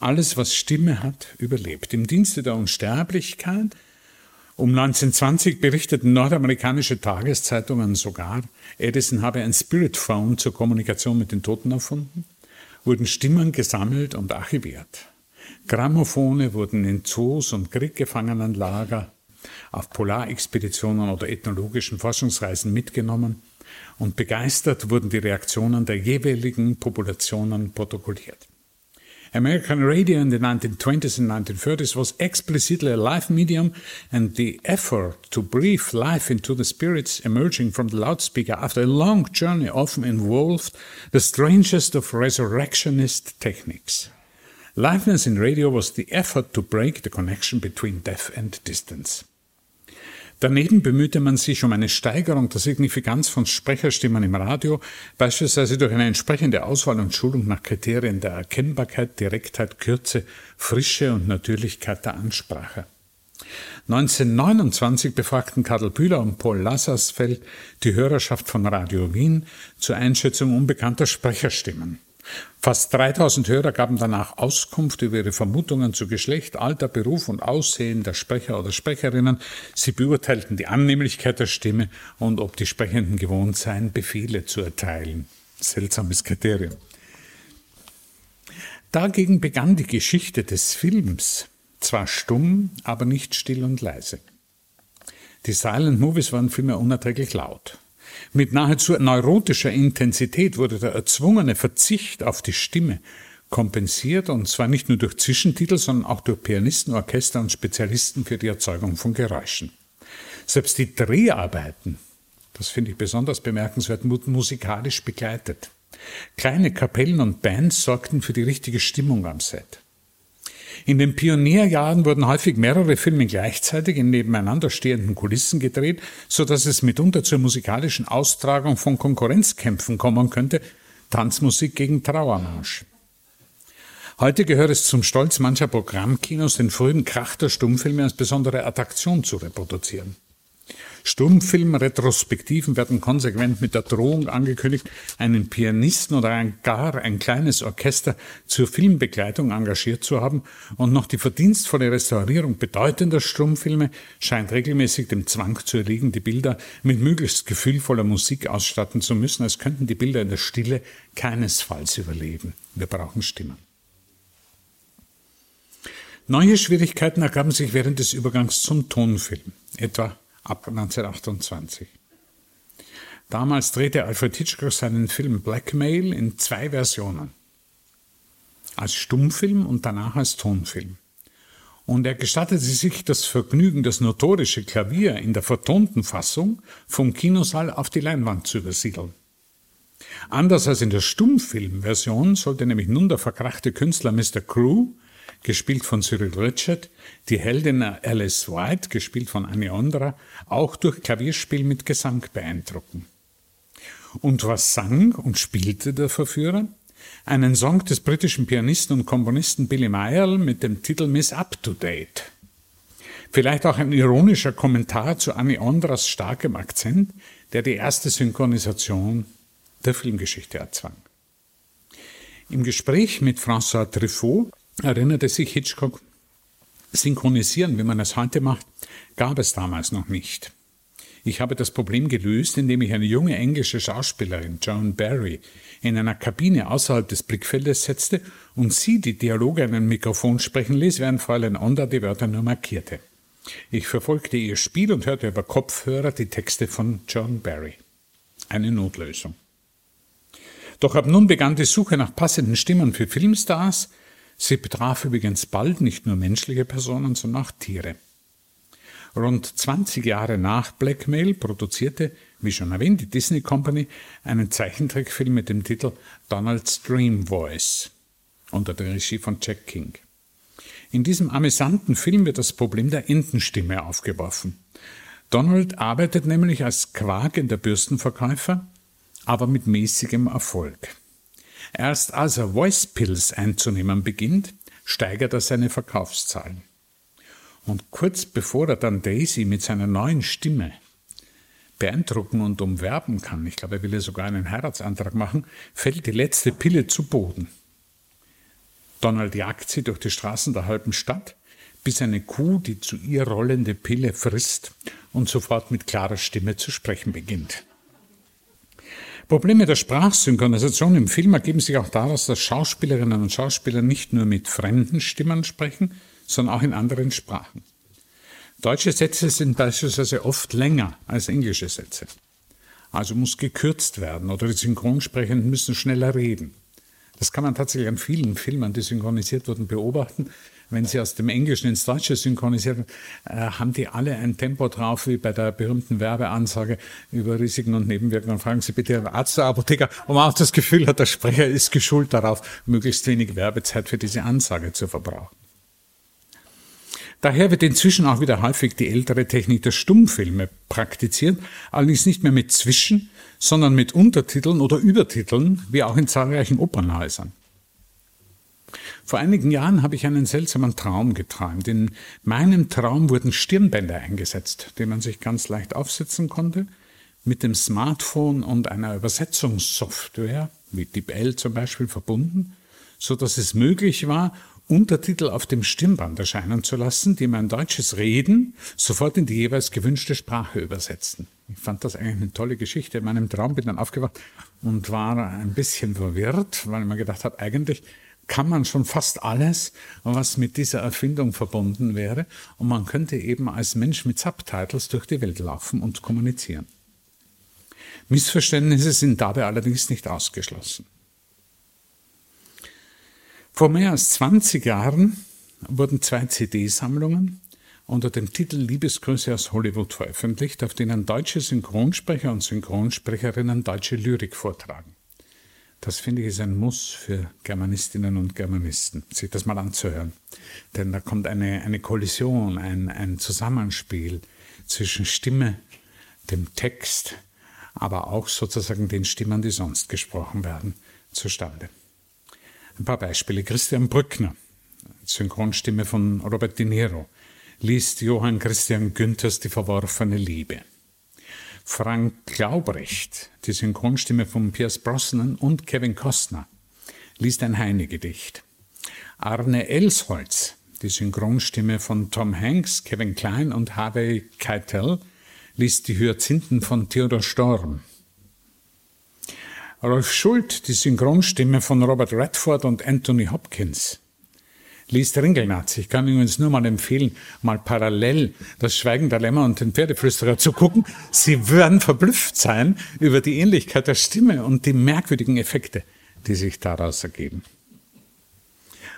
[SPEAKER 3] Alles, was Stimme hat, überlebt. Im Dienste der Unsterblichkeit. Um 1920 berichteten nordamerikanische Tageszeitungen sogar, Edison habe ein Spirit Phone zur Kommunikation mit den Toten erfunden, wurden Stimmen gesammelt und archiviert. Grammophone wurden in Zoos und Krieggefangenenlager, auf Polarexpeditionen oder ethnologischen Forschungsreisen mitgenommen und begeistert wurden die Reaktionen der jeweiligen Populationen protokolliert. American radio in the 1920s and 1930s was explicitly a live medium, and the effort to breathe life into the spirits emerging from the loudspeaker after a long journey often involved the strangest of resurrectionist techniques. Liveness in radio was the effort to break the connection between death and distance. Daneben bemühte man sich um eine Steigerung der Signifikanz von Sprecherstimmen im Radio, beispielsweise durch eine entsprechende Auswahl und Schulung nach Kriterien der Erkennbarkeit, Direktheit, Kürze, Frische und Natürlichkeit der Ansprache. 1929 befragten Karl Bühler und Paul Lassersfeld die Hörerschaft von Radio Wien zur Einschätzung unbekannter Sprecherstimmen. Fast 3000 Hörer gaben danach Auskunft über ihre Vermutungen zu Geschlecht, Alter, Beruf und Aussehen der Sprecher oder Sprecherinnen. Sie beurteilten die Annehmlichkeit der Stimme und ob die Sprechenden gewohnt seien, Befehle zu erteilen. Seltsames Kriterium. Dagegen begann die Geschichte des Films, zwar stumm, aber nicht still und leise. Die Silent Movies waren vielmehr unerträglich laut. Mit nahezu neurotischer Intensität wurde der erzwungene Verzicht auf die Stimme kompensiert, und zwar nicht nur durch Zwischentitel, sondern auch durch Pianisten, Orchester und Spezialisten für die Erzeugung von Geräuschen. Selbst die Dreharbeiten, das finde ich besonders bemerkenswert, wurden musikalisch begleitet. Kleine Kapellen und Bands sorgten für die richtige Stimmung am Set. In den Pionierjahren wurden häufig mehrere Filme gleichzeitig in nebeneinander stehenden Kulissen gedreht, so dass es mitunter zur musikalischen Austragung von Konkurrenzkämpfen kommen könnte, Tanzmusik gegen Trauermarsch. Heute gehört es zum Stolz mancher Programmkinos, den frühen Krach der Stummfilme als besondere Attraktion zu reproduzieren. Stummfilm-Retrospektiven werden konsequent mit der Drohung angekündigt, einen Pianisten oder ein, gar ein kleines Orchester zur Filmbegleitung engagiert zu haben und noch die verdienstvolle Restaurierung bedeutender Stummfilme scheint regelmäßig dem Zwang zu erliegen, die Bilder mit möglichst gefühlvoller Musik ausstatten zu müssen, als könnten die Bilder in der Stille keinesfalls überleben. Wir brauchen Stimmen. Neue Schwierigkeiten ergaben sich während des Übergangs zum Tonfilm, etwa ab 1928. Damals drehte Alfred Hitchcock seinen Film Blackmail in zwei Versionen. Als Stummfilm und danach als Tonfilm. Und er gestattete sich das Vergnügen, das notorische Klavier in der vertonten Fassung vom Kinosaal auf die Leinwand zu übersiedeln. Anders als in der Stummfilmversion sollte nämlich nun der verkrachte Künstler Mr. Crew gespielt von Cyril Richard, die Heldin Alice White, gespielt von Annie Ondra, auch durch Klavierspiel mit Gesang beeindrucken. Und was sang und spielte der Verführer? Einen Song des britischen Pianisten und Komponisten Billy Mayall mit dem Titel Miss Up to Date. Vielleicht auch ein ironischer Kommentar zu Annie Ondras starkem Akzent, der die erste Synchronisation der Filmgeschichte erzwang. Im Gespräch mit François Truffaut erinnerte sich Hitchcock, synchronisieren, wie man es heute macht, gab es damals noch nicht. Ich habe das Problem gelöst, indem ich eine junge englische Schauspielerin, Joan Barry, in einer Kabine außerhalb des Blickfeldes setzte und sie die Dialoge an ein Mikrofon sprechen ließ, während Fräulein Onda die Wörter nur markierte. Ich verfolgte ihr Spiel und hörte über Kopfhörer die Texte von Joan Barry. Eine Notlösung. Doch ab nun begann die Suche nach passenden Stimmen für Filmstars, Sie betraf übrigens bald nicht nur menschliche Personen, sondern auch Tiere. Rund 20 Jahre nach Blackmail produzierte, wie schon erwähnt, die Disney Company einen Zeichentrickfilm mit dem Titel Donald's Dream Voice unter der Regie von Jack King. In diesem amüsanten Film wird das Problem der Entenstimme aufgeworfen. Donald arbeitet nämlich als quakender Bürstenverkäufer, aber mit mäßigem Erfolg. Erst als er Voice Pills einzunehmen beginnt, steigert er seine Verkaufszahlen. Und kurz bevor er dann Daisy mit seiner neuen Stimme beeindrucken und umwerben kann, ich glaube, er will ja sogar einen Heiratsantrag machen, fällt die letzte Pille zu Boden. Donald jagt sie durch die Straßen der halben Stadt, bis eine Kuh die zu ihr rollende Pille frisst und sofort mit klarer Stimme zu sprechen beginnt. Probleme der Sprachsynchronisation im Film ergeben sich auch daraus, dass Schauspielerinnen und Schauspieler nicht nur mit fremden Stimmen sprechen, sondern auch in anderen Sprachen. Deutsche Sätze sind beispielsweise oft länger als englische Sätze. Also muss gekürzt werden oder die Synchronsprechenden müssen schneller reden. Das kann man tatsächlich an vielen Filmen, die synchronisiert wurden, beobachten wenn sie aus dem Englischen ins Deutsche synchronisieren, äh, haben die alle ein Tempo drauf, wie bei der berühmten Werbeansage über Risiken und Nebenwirkungen. Fragen Sie bitte einen Arzt oder Apotheker, wo man auch das Gefühl hat, der Sprecher ist geschult darauf, möglichst wenig Werbezeit für diese Ansage zu verbrauchen. Daher wird inzwischen auch wieder häufig die ältere Technik der Stummfilme praktiziert, allerdings nicht mehr mit Zwischen, sondern mit Untertiteln oder Übertiteln, wie auch in zahlreichen Opernhäusern. Vor einigen Jahren habe ich einen seltsamen Traum geträumt. In meinem Traum wurden Stirnbänder eingesetzt, die man sich ganz leicht aufsetzen konnte, mit dem Smartphone und einer Übersetzungssoftware, wie DeepL zum Beispiel, verbunden, so dass es möglich war, Untertitel auf dem Stimmband erscheinen zu lassen, die mein deutsches Reden sofort in die jeweils gewünschte Sprache übersetzten. Ich fand das eigentlich eine tolle Geschichte. In meinem Traum bin dann aufgewacht und war ein bisschen verwirrt, weil ich mir gedacht habe, eigentlich kann man schon fast alles, was mit dieser Erfindung verbunden wäre. Und man könnte eben als Mensch mit Subtitles durch die Welt laufen und kommunizieren. Missverständnisse sind dabei allerdings nicht ausgeschlossen. Vor mehr als 20 Jahren wurden zwei CD-Sammlungen unter dem Titel Liebesgrüße aus Hollywood veröffentlicht, auf denen deutsche Synchronsprecher und Synchronsprecherinnen deutsche Lyrik vortragen. Das finde ich ist ein Muss für Germanistinnen und Germanisten, sich das mal anzuhören. Denn da kommt eine, eine Kollision, ein, ein Zusammenspiel zwischen Stimme, dem Text, aber auch sozusagen den Stimmen, die sonst gesprochen werden, zustande. Ein paar Beispiele. Christian Brückner, Synchronstimme von Robert De Niro, liest Johann Christian Günthers Die verworfene Liebe. Frank Glaubrecht, die Synchronstimme von Pierce Brosnan und Kevin Costner, liest ein Heine-Gedicht. Arne Elsholz, die Synchronstimme von Tom Hanks, Kevin Klein und Harvey Keitel, liest die Hyazinthen von Theodor Storm. Rolf Schult, die Synchronstimme von Robert Redford und Anthony Hopkins. Liest Ringelnatz. Ich kann übrigens nur mal empfehlen, mal parallel das Schweigen der Lämmer und den Pferdeflüsterer zu gucken. Sie werden verblüfft sein über die Ähnlichkeit der Stimme und die merkwürdigen Effekte, die sich daraus ergeben.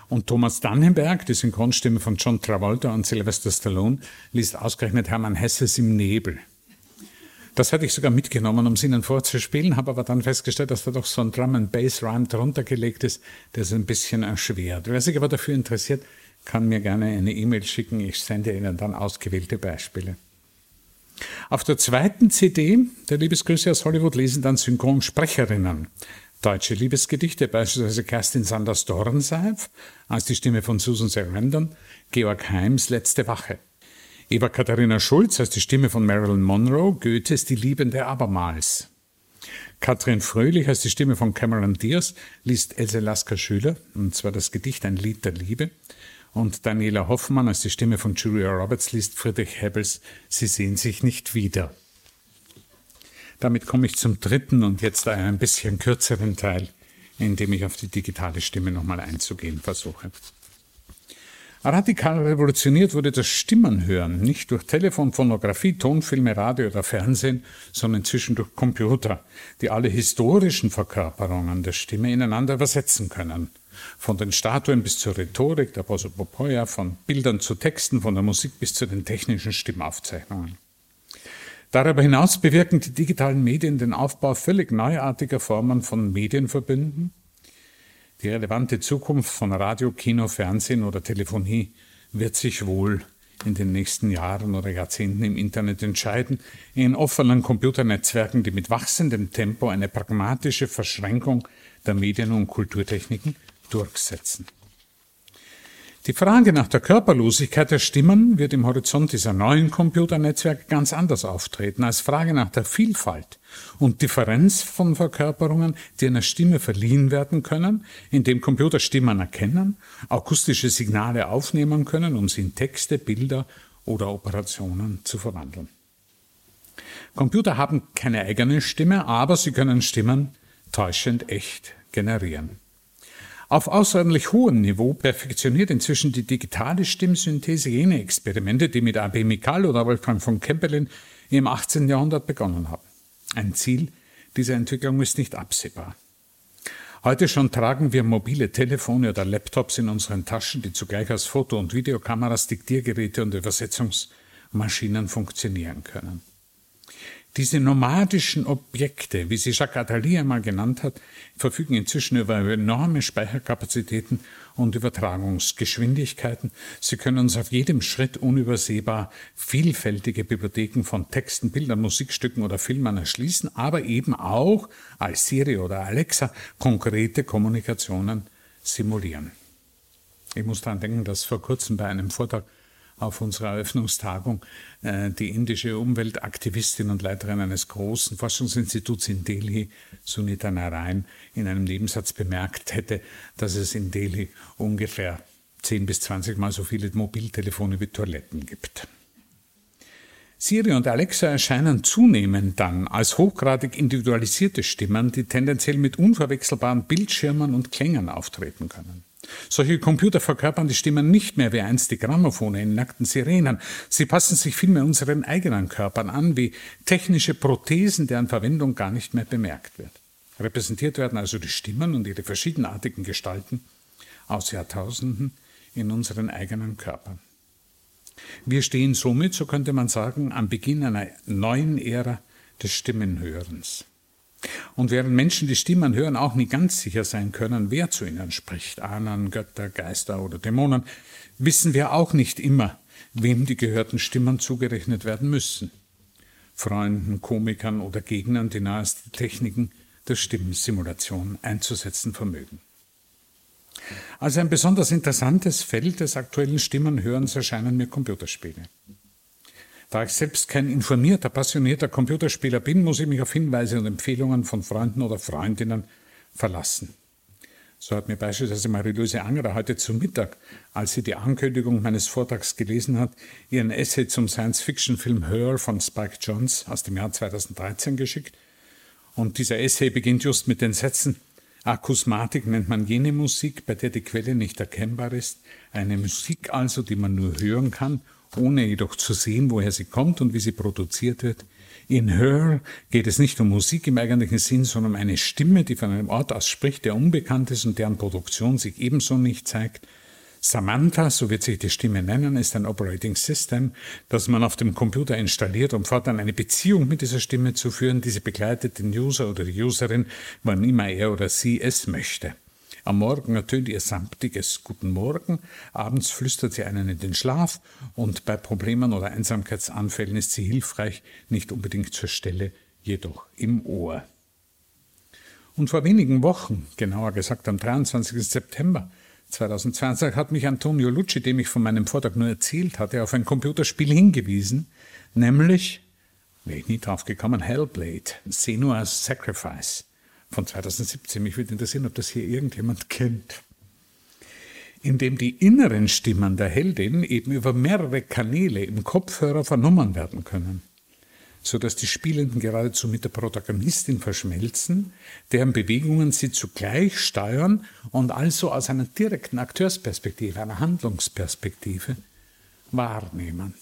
[SPEAKER 3] Und Thomas Dannenberg, die Synchronstimme von John Travolta und Sylvester Stallone, liest ausgerechnet Hermann Hesses im Nebel. Das hatte ich sogar mitgenommen, um es Ihnen vorzuspielen, habe aber dann festgestellt, dass da doch so ein Drum and Bass Rhyme drunter gelegt ist, der es ein bisschen erschwert. Wer sich aber dafür interessiert, kann mir gerne eine E-Mail schicken. Ich sende Ihnen dann ausgewählte Beispiele. Auf der zweiten CD der Liebesgrüße aus Hollywood lesen dann Synchronsprecherinnen deutsche Liebesgedichte, beispielsweise Kerstin Sanders Dornseif als die Stimme von Susan Sarandon, Georg Heims Letzte Wache. Eva Katharina Schulz als die Stimme von Marilyn Monroe, Goethes Die Liebende abermals. Katrin Fröhlich als die Stimme von Cameron Diaz liest Else Lasker Schüler, und zwar das Gedicht Ein Lied der Liebe. Und Daniela Hoffmann als die Stimme von Julia Roberts liest Friedrich Hebbels Sie sehen sich nicht wieder. Damit komme ich zum dritten und jetzt ein bisschen kürzeren Teil, in dem ich auf die digitale Stimme nochmal einzugehen versuche. Radikal revolutioniert wurde das Stimmenhören, nicht durch Telefon, Phonografie, Tonfilme, Radio oder Fernsehen, sondern inzwischen durch Computer, die alle historischen Verkörperungen der Stimme ineinander übersetzen können. Von den Statuen bis zur Rhetorik der Prosopopoia, von Bildern zu Texten, von der Musik bis zu den technischen Stimmaufzeichnungen. Darüber hinaus bewirken die digitalen Medien den Aufbau völlig neuartiger Formen von Medienverbünden, die relevante Zukunft von Radio, Kino, Fernsehen oder Telefonie wird sich wohl in den nächsten Jahren oder Jahrzehnten im Internet entscheiden, in offenen Computernetzwerken, die mit wachsendem Tempo eine pragmatische Verschränkung der Medien- und Kulturtechniken durchsetzen. Die Frage nach der Körperlosigkeit der Stimmen wird im Horizont dieser neuen Computernetzwerke ganz anders auftreten als Frage nach der Vielfalt und Differenz von Verkörperungen, die einer Stimme verliehen werden können, indem Computer Stimmen erkennen, akustische Signale aufnehmen können, um sie in Texte, Bilder oder Operationen zu verwandeln. Computer haben keine eigene Stimme, aber sie können Stimmen täuschend echt generieren. Auf außerordentlich hohem Niveau perfektioniert inzwischen die digitale Stimmsynthese jene Experimente, die mit A.B. Mikal oder Wolfgang von Kempelin im 18. Jahrhundert begonnen haben. Ein Ziel dieser Entwicklung ist nicht absehbar. Heute schon tragen wir mobile Telefone oder Laptops in unseren Taschen, die zugleich als Foto- und Videokameras, Diktiergeräte und Übersetzungsmaschinen funktionieren können. Diese nomadischen Objekte, wie sie Jacques Attali einmal genannt hat, verfügen inzwischen über enorme Speicherkapazitäten und Übertragungsgeschwindigkeiten. Sie können uns auf jedem Schritt unübersehbar vielfältige Bibliotheken von Texten, Bildern, Musikstücken oder Filmen erschließen, aber eben auch als Siri oder Alexa konkrete Kommunikationen simulieren. Ich muss daran denken, dass vor kurzem bei einem Vortrag auf unserer Eröffnungstagung äh, die indische Umweltaktivistin und Leiterin eines großen Forschungsinstituts in Delhi, Sunita Narayan, in einem Nebensatz bemerkt hätte, dass es in Delhi ungefähr 10 bis 20 Mal so viele Mobiltelefone wie Toiletten gibt. Siri und Alexa erscheinen zunehmend dann als hochgradig individualisierte Stimmen, die tendenziell mit unverwechselbaren Bildschirmen und Klängen auftreten können. Solche Computer verkörpern die Stimmen nicht mehr wie einst die Grammophone in nackten Sirenen. Sie passen sich vielmehr unseren eigenen Körpern an, wie technische Prothesen, deren Verwendung gar nicht mehr bemerkt wird. Repräsentiert werden also die Stimmen und ihre verschiedenartigen Gestalten aus Jahrtausenden in unseren eigenen Körpern. Wir stehen somit, so könnte man sagen, am Beginn einer neuen Ära des Stimmenhörens. Und während Menschen die Stimmen hören auch nie ganz sicher sein können, wer zu ihnen spricht, Ahnen, Götter, Geister oder Dämonen, wissen wir auch nicht immer, wem die gehörten Stimmen zugerechnet werden müssen. Freunden, Komikern oder Gegnern, die nahesten Techniken der Stimmsimulation einzusetzen vermögen. Als ein besonders interessantes Feld des aktuellen Stimmenhörens erscheinen mir Computerspiele. Da ich selbst kein informierter, passionierter Computerspieler bin, muss ich mich auf Hinweise und Empfehlungen von Freunden oder Freundinnen verlassen. So hat mir beispielsweise Marie-Louise Angerer heute zu Mittag, als sie die Ankündigung meines Vortrags gelesen hat, ihren Essay zum Science-Fiction-Film Her von Spike Jones aus dem Jahr 2013 geschickt. Und dieser Essay beginnt just mit den Sätzen, Akusmatik nennt man jene Musik, bei der die Quelle nicht erkennbar ist, eine Musik also, die man nur hören kann ohne jedoch zu sehen, woher sie kommt und wie sie produziert wird. In Her geht es nicht um Musik im eigentlichen Sinn, sondern um eine Stimme, die von einem Ort aus spricht, der unbekannt ist und deren Produktion sich ebenso nicht zeigt. Samantha, so wird sich die Stimme nennen, ist ein Operating System, das man auf dem Computer installiert, um fortan eine Beziehung mit dieser Stimme zu führen. Diese begleitet den User oder die Userin, wann immer er oder sie es möchte. Am Morgen ertönt ihr samtiges Guten Morgen, abends flüstert sie einen in den Schlaf und bei Problemen oder Einsamkeitsanfällen ist sie hilfreich, nicht unbedingt zur Stelle, jedoch im Ohr. Und vor wenigen Wochen, genauer gesagt am 23. September 2020, hat mich Antonio Lucci, dem ich von meinem Vortrag nur erzählt hatte, auf ein Computerspiel hingewiesen, nämlich, wäre ich nie drauf gekommen, Hellblade, Senua's Sacrifice von 2017. Mich würde interessieren, ob das hier irgendjemand kennt. In dem die inneren Stimmen der Heldin eben über mehrere Kanäle im Kopfhörer vernommen werden können, sodass die Spielenden geradezu mit der Protagonistin verschmelzen, deren Bewegungen sie zugleich steuern und also aus einer direkten Akteursperspektive, einer Handlungsperspektive wahrnehmen.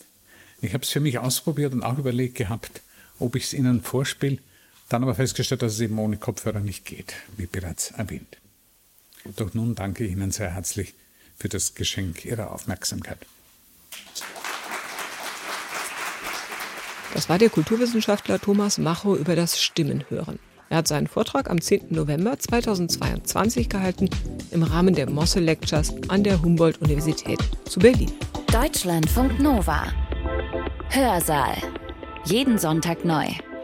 [SPEAKER 3] Ich habe es für mich ausprobiert und auch überlegt gehabt, ob ich es Ihnen vorspiele dann aber festgestellt, dass es eben ohne Kopfhörer nicht geht, wie bereits erwähnt. Doch nun danke ich Ihnen sehr herzlich für das Geschenk Ihrer Aufmerksamkeit.
[SPEAKER 2] Das war der Kulturwissenschaftler Thomas Macho über das Stimmenhören. Er hat seinen Vortrag am 10. November 2022 gehalten im Rahmen der Mosse Lectures an der Humboldt-Universität zu Berlin.
[SPEAKER 1] Deutschlandfunk Nova. Hörsaal. Jeden Sonntag neu